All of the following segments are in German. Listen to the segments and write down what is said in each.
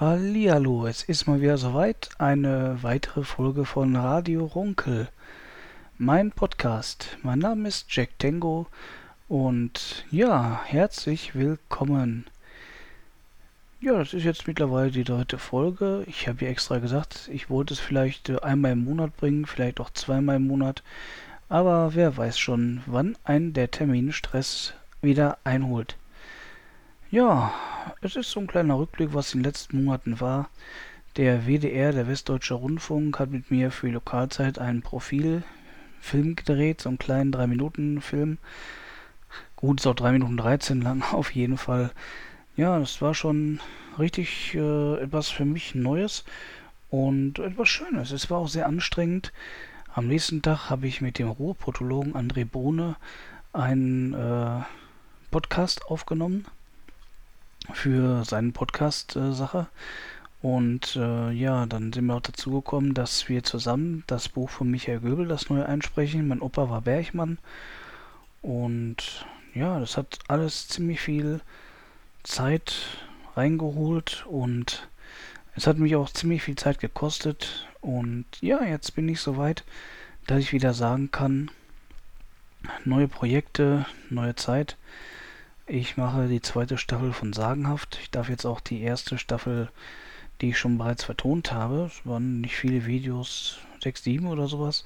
Hallihallo, es ist mal wieder soweit. Eine weitere Folge von Radio Runkel. Mein Podcast. Mein Name ist Jack Tango und ja, herzlich willkommen. Ja, das ist jetzt mittlerweile die dritte Folge. Ich habe ja extra gesagt, ich wollte es vielleicht äh, einmal im Monat bringen, vielleicht auch zweimal im Monat. Aber wer weiß schon, wann ein der Terminstress wieder einholt. Ja, es ist so ein kleiner Rückblick, was in den letzten Monaten war. Der WDR, der Westdeutsche Rundfunk, hat mit mir für die Lokalzeit einen Profilfilm gedreht, so einen kleinen 3-Minuten-Film. Gut, ist auch 3 Minuten 13 lang, auf jeden Fall. Ja, das war schon richtig äh, etwas für mich Neues und etwas Schönes. Es war auch sehr anstrengend. Am nächsten Tag habe ich mit dem Ruhrpotologen André Bohne einen äh, Podcast aufgenommen für seinen Podcast-Sache. Und äh, ja, dann sind wir auch dazu gekommen, dass wir zusammen das Buch von Michael Göbel, das neue einsprechen. Mein Opa war Bergmann. Und ja, das hat alles ziemlich viel Zeit reingeholt und es hat mich auch ziemlich viel Zeit gekostet. Und ja, jetzt bin ich soweit, dass ich wieder sagen kann, neue Projekte, neue Zeit. Ich mache die zweite Staffel von Sagenhaft. Ich darf jetzt auch die erste Staffel, die ich schon bereits vertont habe, es waren nicht viele Videos, 6, 7 oder sowas,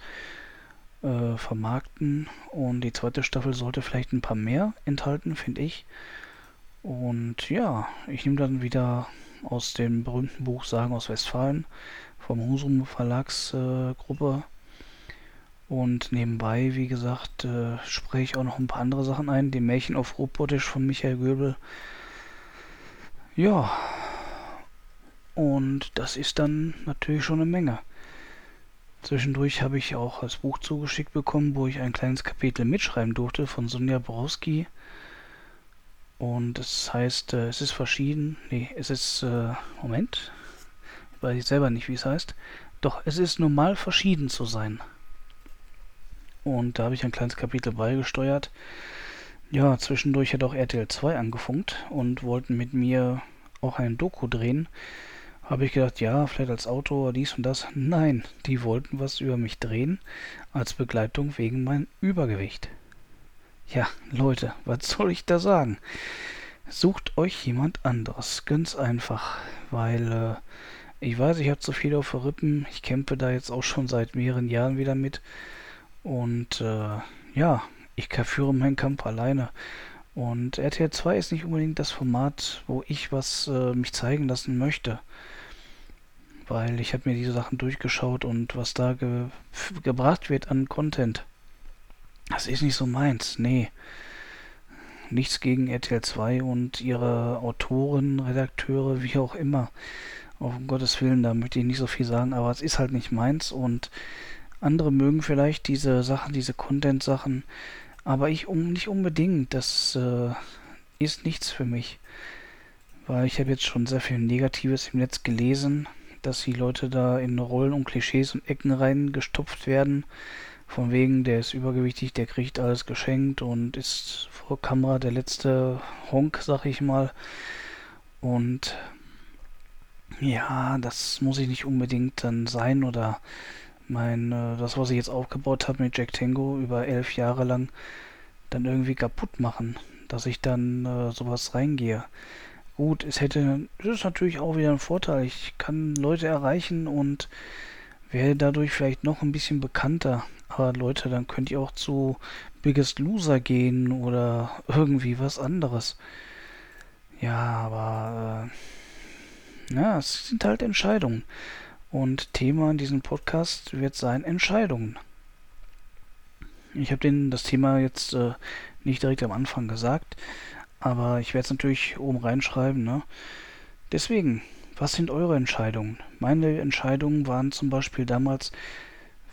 äh, vermarkten. Und die zweite Staffel sollte vielleicht ein paar mehr enthalten, finde ich. Und ja, ich nehme dann wieder aus dem berühmten Buch Sagen aus Westfalen vom Husum Verlagsgruppe äh, und nebenbei, wie gesagt, äh, spreche ich auch noch ein paar andere Sachen ein. Die Märchen auf Robotisch von Michael Göbel. Ja. Und das ist dann natürlich schon eine Menge. Zwischendurch habe ich auch das Buch zugeschickt bekommen, wo ich ein kleines Kapitel mitschreiben durfte von Sonja Borowski. Und das heißt, äh, es ist verschieden. Nee, es ist. Äh, Moment. Ich weiß selber nicht, wie es heißt. Doch, es ist normal verschieden zu sein. Und da habe ich ein kleines Kapitel beigesteuert. Ja, zwischendurch hat auch RTL 2 angefunkt und wollten mit mir auch ein Doku drehen. Habe ich gedacht, ja, vielleicht als Autor dies und das. Nein, die wollten was über mich drehen als Begleitung wegen meinem Übergewicht. Ja, Leute, was soll ich da sagen? Sucht euch jemand anderes, ganz einfach, weil äh, ich weiß, ich habe zu viel auf der Rippen. Ich kämpfe da jetzt auch schon seit mehreren Jahren wieder mit. Und äh, ja, ich führe meinen Kampf alleine. Und RTL 2 ist nicht unbedingt das Format, wo ich was äh, mich zeigen lassen möchte. Weil ich habe mir diese Sachen durchgeschaut und was da ge gebracht wird an Content, das ist nicht so meins. Nee. Nichts gegen RTL 2 und ihre Autoren, Redakteure, wie auch immer. Auf Gottes Willen, da möchte ich nicht so viel sagen, aber es ist halt nicht meins und andere mögen vielleicht diese Sachen, diese Content-Sachen, aber ich um nicht unbedingt. Das äh, ist nichts für mich. Weil ich habe jetzt schon sehr viel Negatives im Netz gelesen, dass die Leute da in Rollen und Klischees und Ecken reingestopft werden. Von wegen, der ist übergewichtig, der kriegt alles geschenkt und ist vor Kamera der letzte Honk, sag ich mal. Und ja, das muss ich nicht unbedingt dann sein oder mein, äh, das, was ich jetzt aufgebaut habe mit Jack Tango über elf Jahre lang, dann irgendwie kaputt machen, dass ich dann äh, sowas reingehe. Gut, es hätte, das ist natürlich auch wieder ein Vorteil. Ich kann Leute erreichen und werde dadurch vielleicht noch ein bisschen bekannter. Aber Leute, dann könnt ihr auch zu Biggest Loser gehen oder irgendwie was anderes. Ja, aber äh, ja, es sind halt Entscheidungen. Und Thema in diesem Podcast wird sein Entscheidungen. Ich habe das Thema jetzt äh, nicht direkt am Anfang gesagt, aber ich werde es natürlich oben reinschreiben. Ne? Deswegen, was sind eure Entscheidungen? Meine Entscheidungen waren zum Beispiel damals,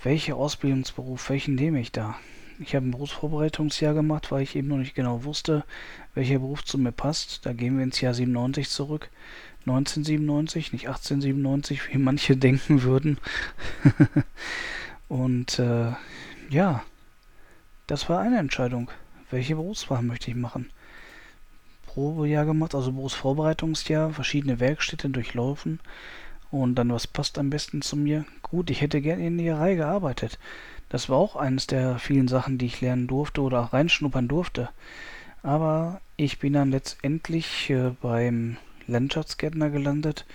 welcher Ausbildungsberuf, welchen nehme ich da? Ich habe ein Berufsvorbereitungsjahr gemacht, weil ich eben noch nicht genau wusste, welcher Beruf zu mir passt. Da gehen wir ins Jahr 97 zurück. 1997, nicht 1897, wie manche denken würden. und äh, ja, das war eine Entscheidung. Welche Berufswahl möchte ich machen? Berufsprobejahr gemacht, also Berufsvorbereitungsjahr, verschiedene Werkstätten durchlaufen und dann, was passt am besten zu mir? Gut, ich hätte gerne in der Näherei gearbeitet. Das war auch eines der vielen Sachen, die ich lernen durfte oder reinschnuppern durfte. Aber ich bin dann letztendlich äh, beim Landschaftsgärtner gelandet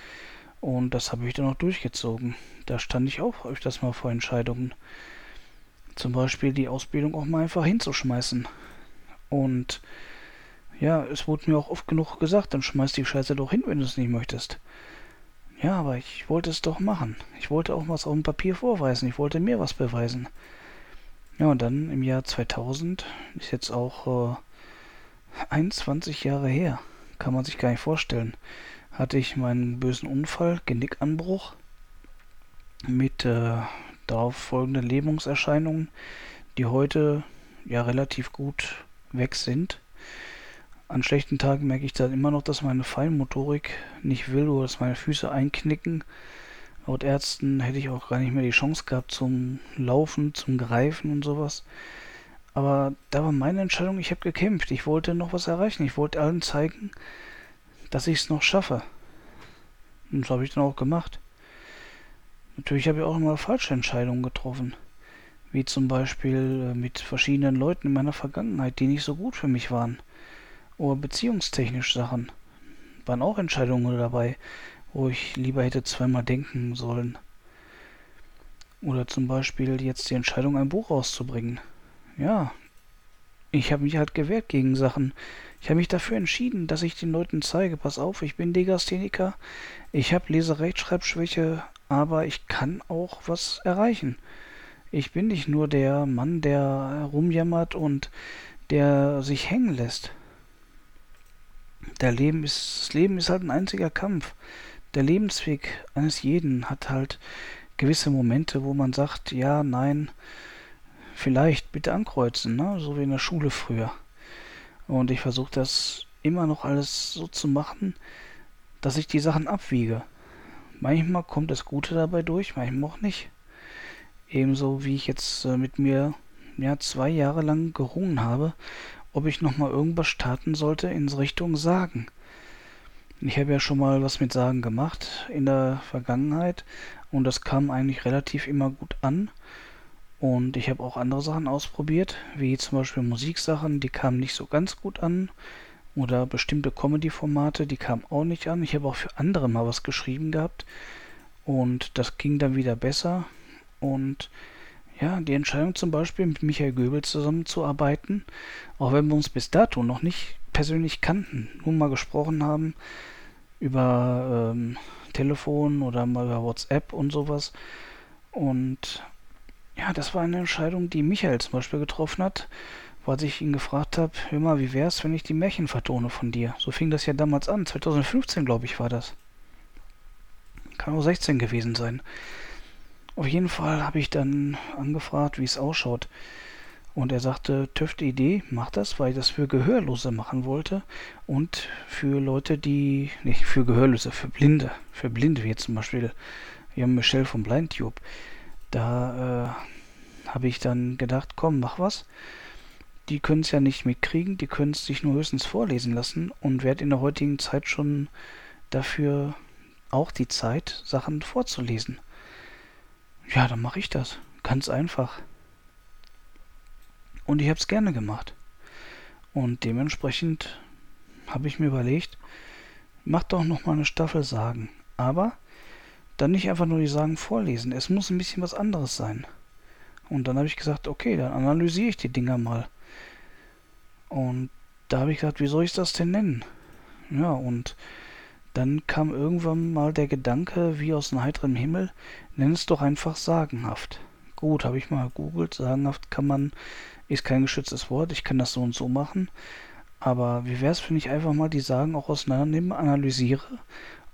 und das habe ich dann auch durchgezogen. Da stand ich auch öfters mal vor Entscheidungen. Zum Beispiel die Ausbildung auch mal einfach hinzuschmeißen. Und ja, es wurde mir auch oft genug gesagt, dann schmeiß die Scheiße doch hin, wenn du es nicht möchtest. Ja, aber ich wollte es doch machen. Ich wollte auch was auf dem Papier vorweisen. Ich wollte mir was beweisen. Ja, und dann im Jahr 2000, ist jetzt auch äh, 21 Jahre her, kann man sich gar nicht vorstellen, hatte ich meinen bösen Unfall, Genickanbruch, mit äh, darauf folgenden Lähmungserscheinungen, die heute ja relativ gut weg sind. An schlechten Tagen merke ich dann immer noch, dass meine Feinmotorik nicht will oder dass meine Füße einknicken. Laut Ärzten hätte ich auch gar nicht mehr die Chance gehabt zum Laufen, zum Greifen und sowas. Aber da war meine Entscheidung, ich habe gekämpft. Ich wollte noch was erreichen. Ich wollte allen zeigen, dass ich es noch schaffe. Und das habe ich dann auch gemacht. Natürlich habe ich auch immer falsche Entscheidungen getroffen. Wie zum Beispiel äh, mit verschiedenen Leuten in meiner Vergangenheit, die nicht so gut für mich waren. Oder beziehungstechnisch Sachen. Waren auch Entscheidungen dabei, wo ich lieber hätte zweimal denken sollen. Oder zum Beispiel jetzt die Entscheidung, ein Buch rauszubringen. Ja, ich habe mich halt gewehrt gegen Sachen. Ich habe mich dafür entschieden, dass ich den Leuten zeige, pass auf, ich bin Legastheniker, ich habe Leserechtschreibschwäche, aber ich kann auch was erreichen. Ich bin nicht nur der Mann, der rumjammert und der sich hängen lässt. Der Leben ist, das Leben ist halt ein einziger Kampf. Der Lebensweg eines jeden hat halt gewisse Momente, wo man sagt, ja, nein, vielleicht bitte ankreuzen, ne? so wie in der Schule früher. Und ich versuche das immer noch alles so zu machen, dass ich die Sachen abwiege. Manchmal kommt das Gute dabei durch, manchmal auch nicht. Ebenso wie ich jetzt äh, mit mir ja, zwei Jahre lang gerungen habe, ob ich nochmal irgendwas starten sollte in Richtung Sagen. Ich habe ja schon mal was mit Sagen gemacht in der Vergangenheit und das kam eigentlich relativ immer gut an. Und ich habe auch andere Sachen ausprobiert, wie zum Beispiel Musiksachen, die kamen nicht so ganz gut an. Oder bestimmte Comedy-Formate, die kamen auch nicht an. Ich habe auch für andere mal was geschrieben gehabt. Und das ging dann wieder besser. Und ja, die Entscheidung zum Beispiel mit Michael Göbel zusammenzuarbeiten, auch wenn wir uns bis dato noch nicht persönlich kannten, nur mal gesprochen haben über ähm, Telefon oder mal über WhatsApp und sowas. Und ja, das war eine Entscheidung, die Michael zum Beispiel getroffen hat als ich ihn gefragt habe, hör mal, wie wär's, wenn ich die Märchen vertone von dir? So fing das ja damals an, 2015 glaube ich war das. Kann auch 16 gewesen sein. Auf jeden Fall habe ich dann angefragt, wie es ausschaut. Und er sagte, töfte Idee, mach das, weil ich das für Gehörlose machen wollte und für Leute, die, nicht für Gehörlose, für Blinde, für Blinde, wie jetzt zum Beispiel wir haben Michelle vom BlindTube. Da äh, habe ich dann gedacht, komm, mach was die können es ja nicht mitkriegen, die können es sich nur höchstens vorlesen lassen und wer hat in der heutigen Zeit schon dafür auch die Zeit, Sachen vorzulesen. Ja, dann mache ich das. Ganz einfach. Und ich habe es gerne gemacht. Und dementsprechend habe ich mir überlegt, mach doch noch mal eine Staffel Sagen. Aber dann nicht einfach nur die Sagen vorlesen. Es muss ein bisschen was anderes sein. Und dann habe ich gesagt, okay, dann analysiere ich die Dinger mal. Und da habe ich gesagt, wie soll ich das denn nennen? Ja, und dann kam irgendwann mal der Gedanke, wie aus einem heiteren Himmel, nenn es doch einfach sagenhaft. Gut, habe ich mal gegoogelt, sagenhaft kann man, ist kein geschütztes Wort, ich kann das so und so machen. Aber wie wäre es, wenn ich einfach mal die Sagen auch auseinandernehme, analysiere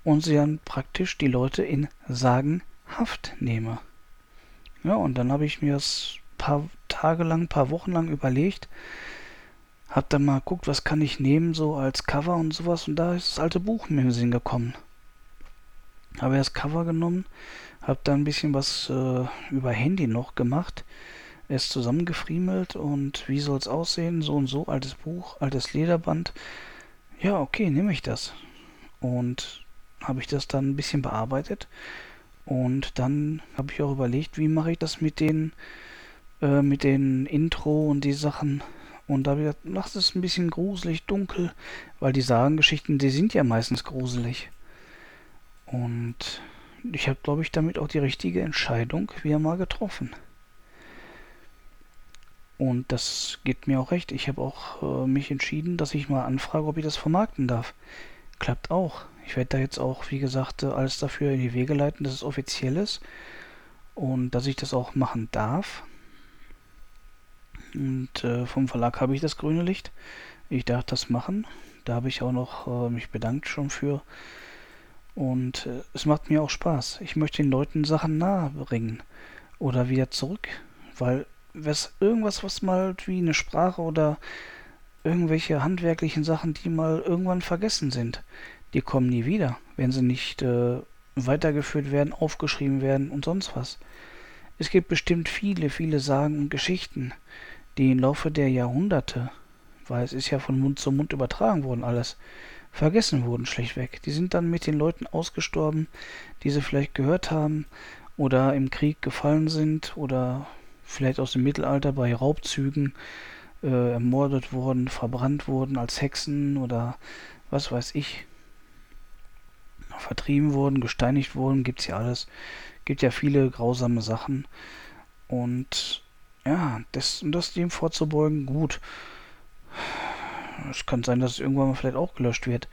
und sie dann praktisch die Leute in sagenhaft nehme? Ja, und dann habe ich mir das paar Tage lang, paar Wochen lang überlegt, hab dann mal geguckt, was kann ich nehmen, so als Cover und sowas. Und da ist das alte Buch mir in den Sinn gekommen. Habe das Cover genommen, hab dann ein bisschen was äh, über Handy noch gemacht, es zusammengefriemelt und wie soll es aussehen, so und so, altes Buch, altes Lederband. ja, okay, nehme ich das. Und habe ich das dann ein bisschen bearbeitet. Und dann habe ich auch überlegt, wie mache ich das mit den, äh, mit den Intro und die Sachen. Und da habe ich gedacht, es ein bisschen gruselig, dunkel, weil die Sagengeschichten, die sind ja meistens gruselig. Und ich habe, glaube ich, damit auch die richtige Entscheidung wieder mal getroffen. Und das geht mir auch recht. Ich habe auch äh, mich entschieden, dass ich mal anfrage, ob ich das vermarkten darf. Klappt auch. Ich werde da jetzt auch, wie gesagt, äh, alles dafür in die Wege leiten, dass es offiziell ist und dass ich das auch machen darf. Und äh, vom Verlag habe ich das grüne Licht. Ich darf das machen. Da habe ich auch noch äh, mich bedankt schon für. Und äh, es macht mir auch Spaß. Ich möchte den Leuten Sachen nahe bringen oder wieder zurück, weil was irgendwas, was mal wie eine Sprache oder irgendwelche handwerklichen Sachen, die mal irgendwann vergessen sind, die kommen nie wieder, wenn sie nicht äh, weitergeführt werden, aufgeschrieben werden und sonst was. Es gibt bestimmt viele, viele Sagen und Geschichten, die im Laufe der Jahrhunderte, weil es ist ja von Mund zu Mund übertragen worden alles, vergessen wurden schlichtweg. Die sind dann mit den Leuten ausgestorben, die sie vielleicht gehört haben oder im Krieg gefallen sind oder vielleicht aus dem Mittelalter bei Raubzügen äh, ermordet wurden, verbrannt wurden als Hexen oder was weiß ich, vertrieben wurden, gesteinigt wurden, gibt's ja alles. Gibt ja viele grausame Sachen. Und ja, das, um das dem vorzubeugen, gut. Es kann sein, dass es irgendwann mal vielleicht auch gelöscht wird.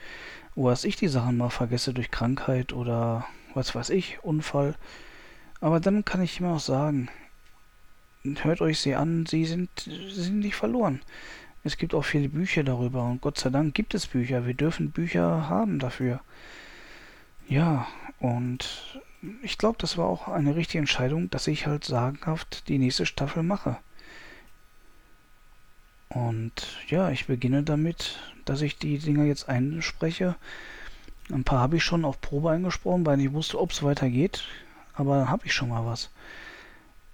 Oder dass ich die Sachen mal vergesse durch Krankheit oder was weiß ich, Unfall. Aber dann kann ich immer auch sagen, hört euch sie an, sie sind, sie sind nicht verloren. Es gibt auch viele Bücher darüber und Gott sei Dank gibt es Bücher. Wir dürfen Bücher haben dafür. Ja, und ich glaube, das war auch eine richtige Entscheidung, dass ich halt sagenhaft die nächste Staffel mache. Und ja, ich beginne damit, dass ich die Dinger jetzt einspreche. Ein paar habe ich schon auf Probe eingesprochen, weil ich wusste, ob es weitergeht. Aber dann habe ich schon mal was.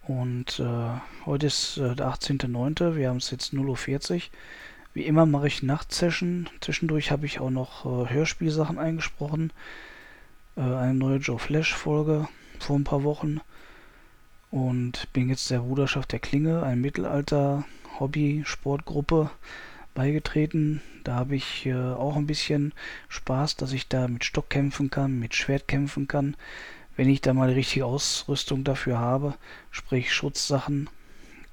Und äh, heute ist äh, der 18.09. Wir haben es jetzt 0.40 Uhr. Wie immer mache ich Nachtsession. Zwischendurch habe ich auch noch äh, Hörspielsachen eingesprochen. Äh, eine neue Joe Flash Folge vor ein paar Wochen. Und bin jetzt der Bruderschaft der Klinge, ein Mittelalter-Hobby-Sportgruppe, beigetreten. Da habe ich äh, auch ein bisschen Spaß, dass ich da mit Stock kämpfen kann, mit Schwert kämpfen kann wenn ich da mal die richtige Ausrüstung dafür habe, sprich Schutzsachen.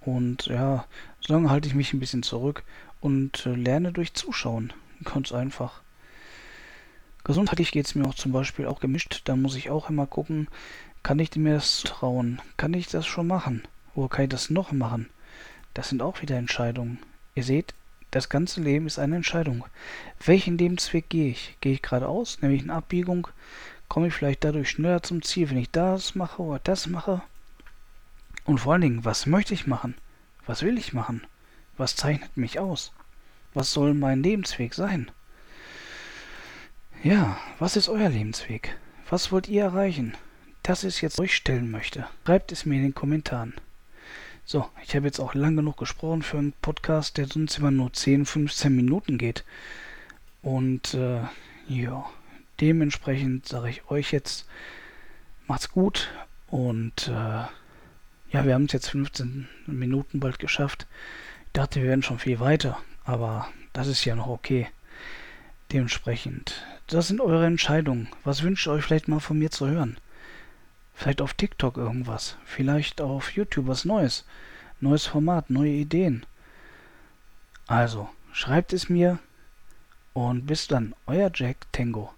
Und ja, solange halte ich mich ein bisschen zurück und äh, lerne durch Zuschauen. Ganz einfach. Gesundheitlich geht es mir auch zum Beispiel auch gemischt. Da muss ich auch immer gucken, kann ich mir das trauen? Kann ich das schon machen? Oder kann ich das noch machen? Das sind auch wieder Entscheidungen. Ihr seht, das ganze Leben ist eine Entscheidung. Welchen Lebensweg gehe ich? Gehe ich geradeaus, nehme ich eine Abbiegung komme ich vielleicht dadurch schneller zum Ziel, wenn ich das mache oder das mache. Und vor allen Dingen, was möchte ich machen? Was will ich machen? Was zeichnet mich aus? Was soll mein Lebensweg sein? Ja, was ist euer Lebensweg? Was wollt ihr erreichen? Das ich jetzt euch stellen möchte. Schreibt es mir in den Kommentaren. So, ich habe jetzt auch lang genug gesprochen für einen Podcast, der sonst immer nur 10, 15 Minuten geht. Und äh, ja. Dementsprechend sage ich euch jetzt, macht's gut und äh, ja, wir haben es jetzt 15 Minuten bald geschafft. Ich dachte, wir werden schon viel weiter, aber das ist ja noch okay. Dementsprechend, das sind eure Entscheidungen. Was wünscht ihr euch vielleicht mal von mir zu hören? Vielleicht auf TikTok irgendwas, vielleicht auf YouTube was Neues, neues Format, neue Ideen. Also, schreibt es mir und bis dann, euer Jack Tango.